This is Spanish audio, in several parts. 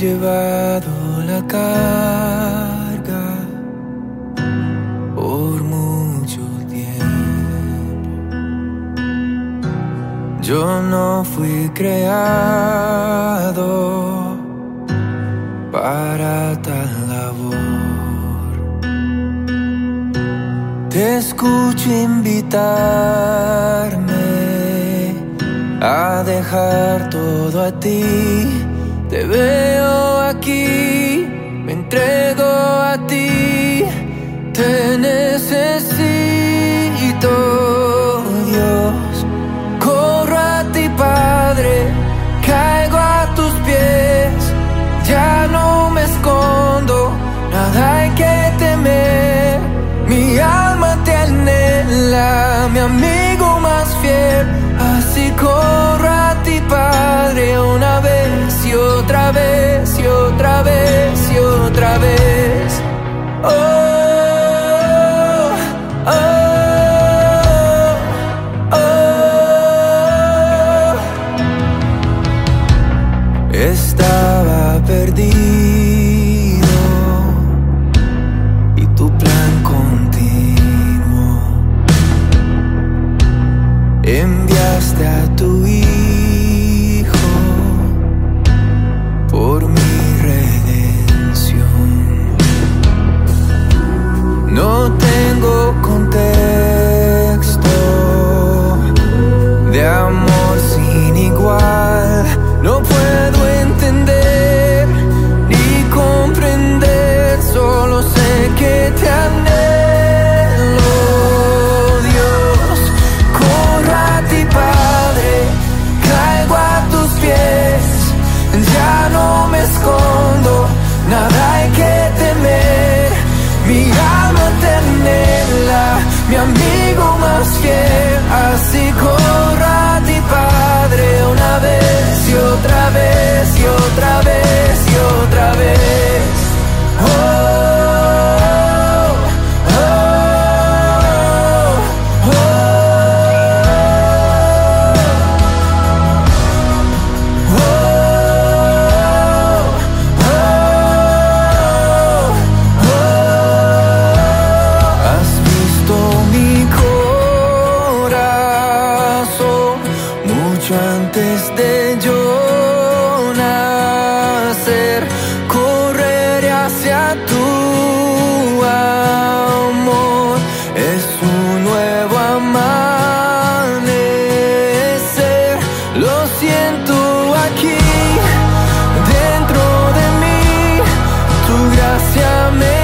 llevado la carga por mucho tiempo. Yo no fui creado para tal labor. Te escucho invitarme a dejar todo a ti. Te veo aquí, me entrego a ti, te necesito, Dios. Corro a ti, Padre, caigo a tus pies, ya no me escondo, nada hay que temer. Mi alma te anhela, mi amigo otra vez y otra vez. Oh, oh, oh. Estaba perdido y tu plan continuo. Enviaste a tu hijo Mi alma tu amor. Es un nuevo amanecer. Lo siento aquí, dentro de mí. Tu gracia me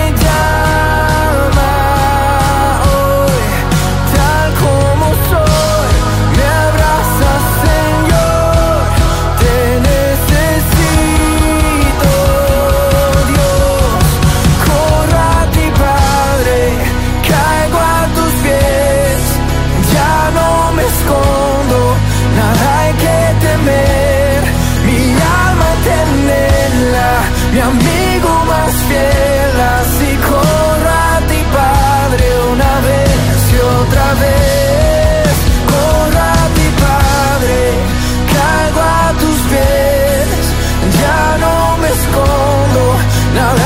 Now